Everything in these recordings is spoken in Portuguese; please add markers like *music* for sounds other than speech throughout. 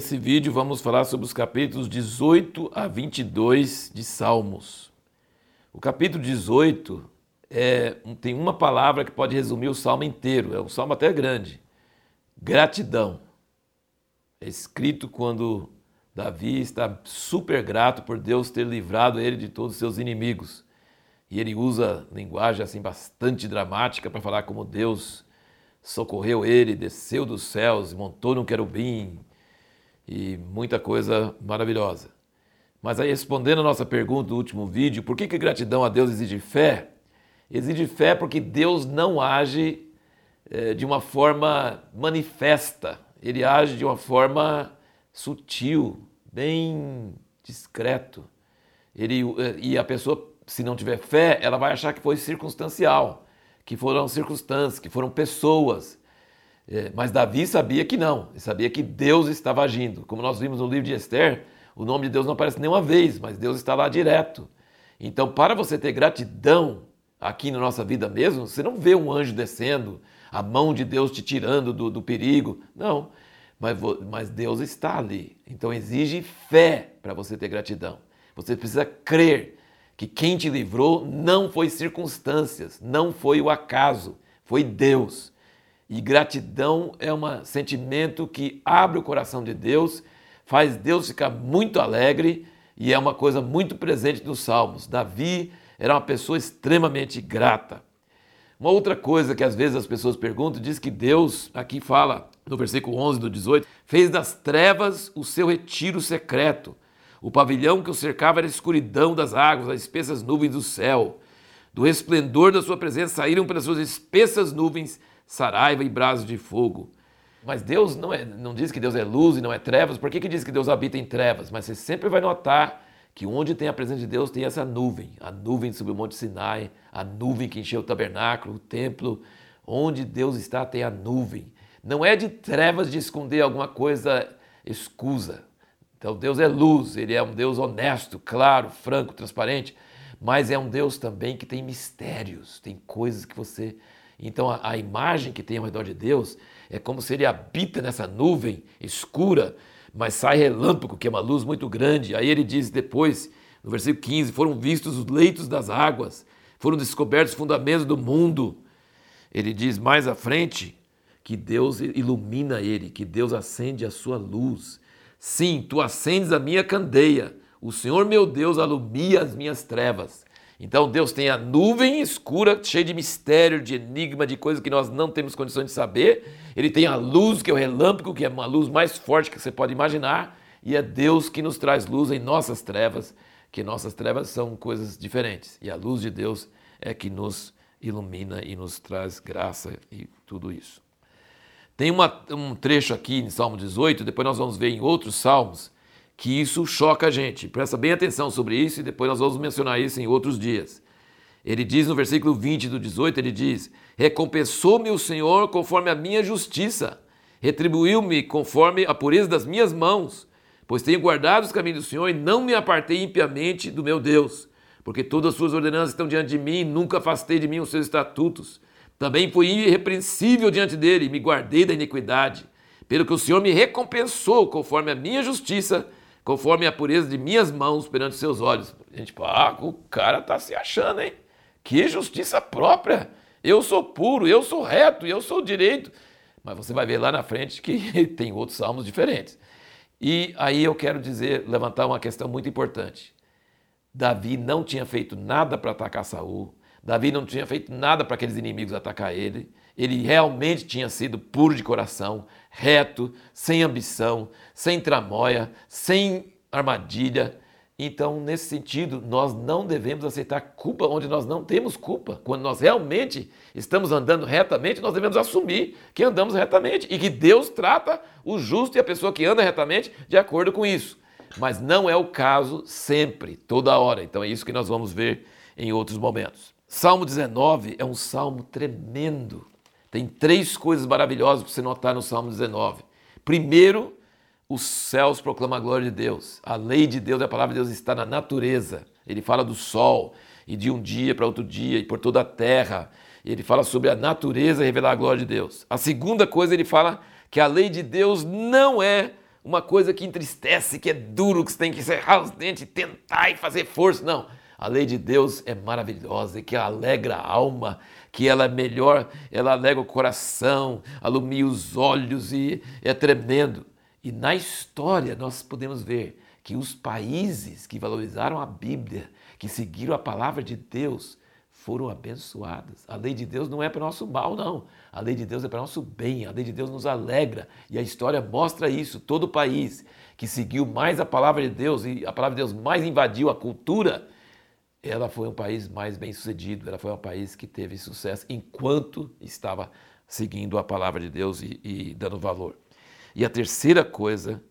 Nesse vídeo vamos falar sobre os capítulos 18 a 22 de Salmos. O capítulo 18 é, tem uma palavra que pode resumir o salmo inteiro, é um salmo até grande: gratidão. É escrito quando Davi está super grato por Deus ter livrado ele de todos os seus inimigos. E ele usa linguagem assim bastante dramática para falar como Deus socorreu ele, desceu dos céus, montou num querubim, e muita coisa maravilhosa. Mas aí, respondendo a nossa pergunta do último vídeo, por que, que gratidão a Deus exige fé? Exige fé porque Deus não age é, de uma forma manifesta, ele age de uma forma sutil, bem discreto. Ele, eh, e a pessoa, se não tiver fé, ela vai achar que foi circunstancial, que foram circunstâncias, que foram pessoas. É, mas Davi sabia que não, ele sabia que Deus estava agindo. Como nós vimos no livro de Esther, o nome de Deus não aparece nenhuma vez, mas Deus está lá direto. Então, para você ter gratidão aqui na nossa vida mesmo, você não vê um anjo descendo, a mão de Deus te tirando do, do perigo. Não, mas, mas Deus está ali. Então, exige fé para você ter gratidão. Você precisa crer que quem te livrou não foi circunstâncias, não foi o acaso, foi Deus. E gratidão é um sentimento que abre o coração de Deus, faz Deus ficar muito alegre e é uma coisa muito presente nos Salmos. Davi era uma pessoa extremamente grata. Uma outra coisa que às vezes as pessoas perguntam, diz que Deus, aqui fala no versículo 11 do 18, fez das trevas o seu retiro secreto. O pavilhão que o cercava era a escuridão das águas, as espessas nuvens do céu. Do resplendor da sua presença saíram pelas suas espessas nuvens saraiva e brasas de fogo. Mas Deus não, é, não diz que Deus é luz e não é trevas. Por que, que diz que Deus habita em trevas? Mas você sempre vai notar que onde tem a presença de Deus tem essa nuvem. A nuvem sobre o Monte Sinai, a nuvem que encheu o tabernáculo, o templo. Onde Deus está tem a nuvem. Não é de trevas de esconder alguma coisa escusa. Então Deus é luz, Ele é um Deus honesto, claro, franco, transparente. Mas é um Deus também que tem mistérios, tem coisas que você então a, a imagem que tem ao redor de Deus é como se ele habita nessa nuvem escura, mas sai relâmpago, que é uma luz muito grande. Aí ele diz depois, no versículo 15: foram vistos os leitos das águas, foram descobertos os fundamentos do mundo. Ele diz mais à frente que Deus ilumina ele, que Deus acende a sua luz. Sim, tu acendes a minha candeia. O Senhor meu Deus alumia as minhas trevas. Então Deus tem a nuvem escura, cheia de mistério, de enigma, de coisas que nós não temos condições de saber. Ele tem a luz, que é o relâmpago, que é uma luz mais forte que você pode imaginar. E é Deus que nos traz luz em nossas trevas, que nossas trevas são coisas diferentes. E a luz de Deus é que nos ilumina e nos traz graça e tudo isso. Tem uma, um trecho aqui em Salmo 18, depois nós vamos ver em outros salmos, que isso choca a gente. Presta bem atenção sobre isso e depois nós vamos mencionar isso em outros dias. Ele diz no versículo 20 do 18, ele diz: Recompensou-me o Senhor conforme a minha justiça, retribuiu-me conforme a pureza das minhas mãos, pois tenho guardado os caminhos do Senhor e não me apartei impiamente do meu Deus, porque todas as suas ordenanças estão diante de mim, e nunca afastei de mim os seus estatutos. Também fui irrepreensível diante dele, e me guardei da iniquidade, pelo que o Senhor me recompensou conforme a minha justiça conforme a pureza de minhas mãos perante seus olhos. A gente, ah, o cara tá se achando, hein? Que justiça própria! Eu sou puro, eu sou reto, eu sou direito. Mas você vai ver lá na frente que *laughs* tem outros salmos diferentes. E aí eu quero dizer, levantar uma questão muito importante. Davi não tinha feito nada para atacar Saul. Davi não tinha feito nada para aqueles inimigos atacar ele. Ele realmente tinha sido puro de coração, reto, sem ambição, sem tramóia, sem armadilha. Então, nesse sentido, nós não devemos aceitar culpa onde nós não temos culpa. Quando nós realmente estamos andando retamente, nós devemos assumir que andamos retamente e que Deus trata o justo e a pessoa que anda retamente de acordo com isso. Mas não é o caso sempre, toda hora. Então, é isso que nós vamos ver em outros momentos. Salmo 19 é um salmo tremendo. Tem três coisas maravilhosas para você notar no Salmo 19. Primeiro, os céus proclamam a glória de Deus. A lei de Deus, a palavra de Deus está na natureza. Ele fala do sol e de um dia para outro dia e por toda a terra. Ele fala sobre a natureza revelar a glória de Deus. A segunda coisa, ele fala que a lei de Deus não é uma coisa que entristece, que é duro, que você tem que encerrar os dentes, tentar e fazer força. Não. A lei de Deus é maravilhosa e que alegra a alma, que ela é melhor, ela alegra o coração, alumia os olhos e é tremendo. E na história nós podemos ver que os países que valorizaram a Bíblia, que seguiram a palavra de Deus, foram abençoadas. A lei de Deus não é para nosso mal, não. A lei de Deus é para nosso bem. A lei de Deus nos alegra. E a história mostra isso. Todo país que seguiu mais a palavra de Deus e a palavra de Deus mais invadiu a cultura, ela foi um país mais bem sucedido, ela foi um país que teve sucesso enquanto estava seguindo a palavra de Deus e, e dando valor. E a terceira coisa,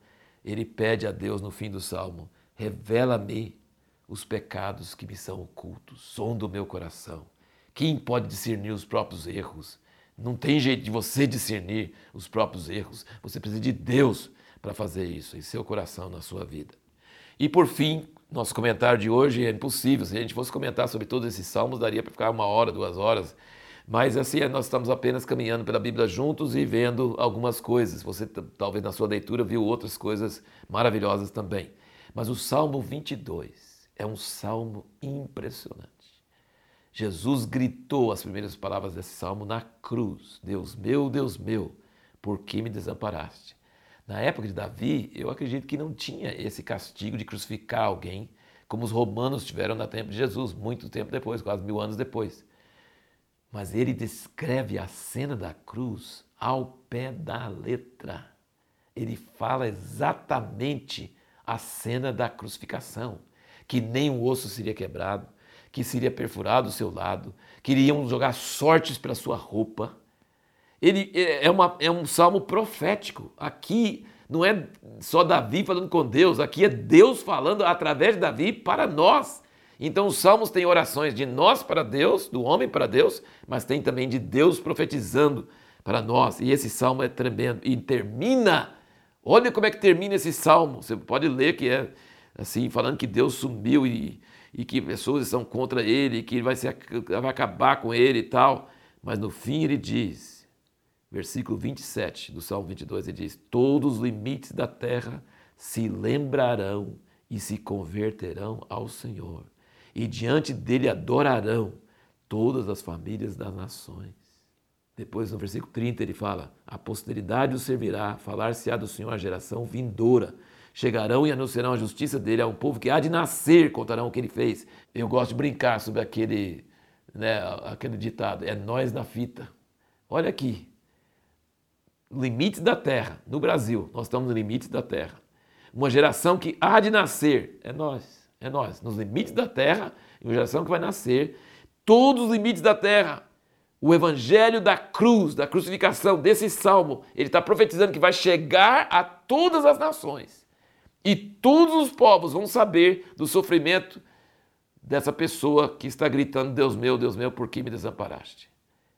ele pede a Deus no fim do salmo: revela-me os pecados que me são ocultos, som do meu coração. Quem pode discernir os próprios erros? Não tem jeito de você discernir os próprios erros. Você precisa de Deus para fazer isso em seu coração, na sua vida. E por fim, nosso comentário de hoje é impossível. Se a gente fosse comentar sobre todos esses salmos, daria para ficar uma hora, duas horas. Mas assim, nós estamos apenas caminhando pela Bíblia juntos e vendo algumas coisas. Você talvez na sua leitura viu outras coisas maravilhosas também. Mas o Salmo 22 é um salmo impressionante. Jesus gritou as primeiras palavras desse salmo na cruz: Deus meu, Deus meu, por que me desamparaste? Na época de Davi, eu acredito que não tinha esse castigo de crucificar alguém, como os romanos tiveram na tempo de Jesus, muito tempo depois, quase mil anos depois. Mas ele descreve a cena da cruz ao pé da letra. Ele fala exatamente a cena da crucificação, que nem um osso seria quebrado, que seria perfurado o seu lado, que iriam jogar sortes para sua roupa, ele é, é, uma, é um salmo profético. Aqui não é só Davi falando com Deus, aqui é Deus falando através de Davi para nós. Então os salmos têm orações de nós para Deus, do homem para Deus, mas tem também de Deus profetizando para nós. E esse salmo é tremendo. E termina, olha como é que termina esse salmo. Você pode ler que é assim, falando que Deus sumiu e, e que pessoas estão contra ele, que ele vai, se, vai acabar com ele e tal. Mas no fim ele diz: versículo 27 do Salmo 22, ele diz: Todos os limites da terra se lembrarão e se converterão ao Senhor, e diante dele adorarão todas as famílias das nações. Depois, no versículo 30, ele fala: A posteridade o servirá, falar-se-á do Senhor a geração vindoura. Chegarão e anunciarão a justiça dele a um povo que há de nascer, contarão o que ele fez. Eu gosto de brincar sobre aquele, né, aquele ditado: é nós na fita. Olha aqui, limites da terra, no Brasil, nós estamos nos limites da terra. Uma geração que há de nascer, é nós, é nós, nos limites da terra, uma geração que vai nascer, todos os limites da terra. O evangelho da cruz, da crucificação, desse salmo, ele está profetizando que vai chegar a todas as nações. E todos os povos vão saber do sofrimento dessa pessoa que está gritando: Deus meu, Deus meu, por que me desamparaste?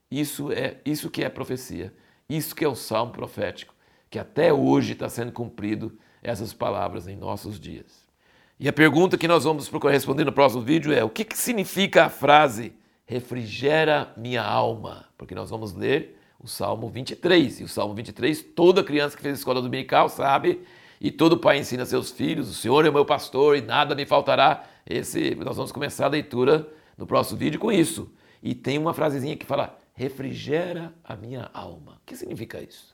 Isso é isso que é profecia. Isso que é o salmo profético, que até hoje está sendo cumprido essas palavras em nossos dias. E a pergunta que nós vamos responder no próximo vídeo é: o que, que significa a frase refrigera minha alma? Porque nós vamos ler o Salmo 23. E o Salmo 23, toda criança que fez escola dominical sabe, e todo pai ensina seus filhos: o Senhor é o meu pastor e nada me faltará. Esse, nós vamos começar a leitura no próximo vídeo com isso. E tem uma frasezinha que fala: refrigera a minha alma. O que significa isso?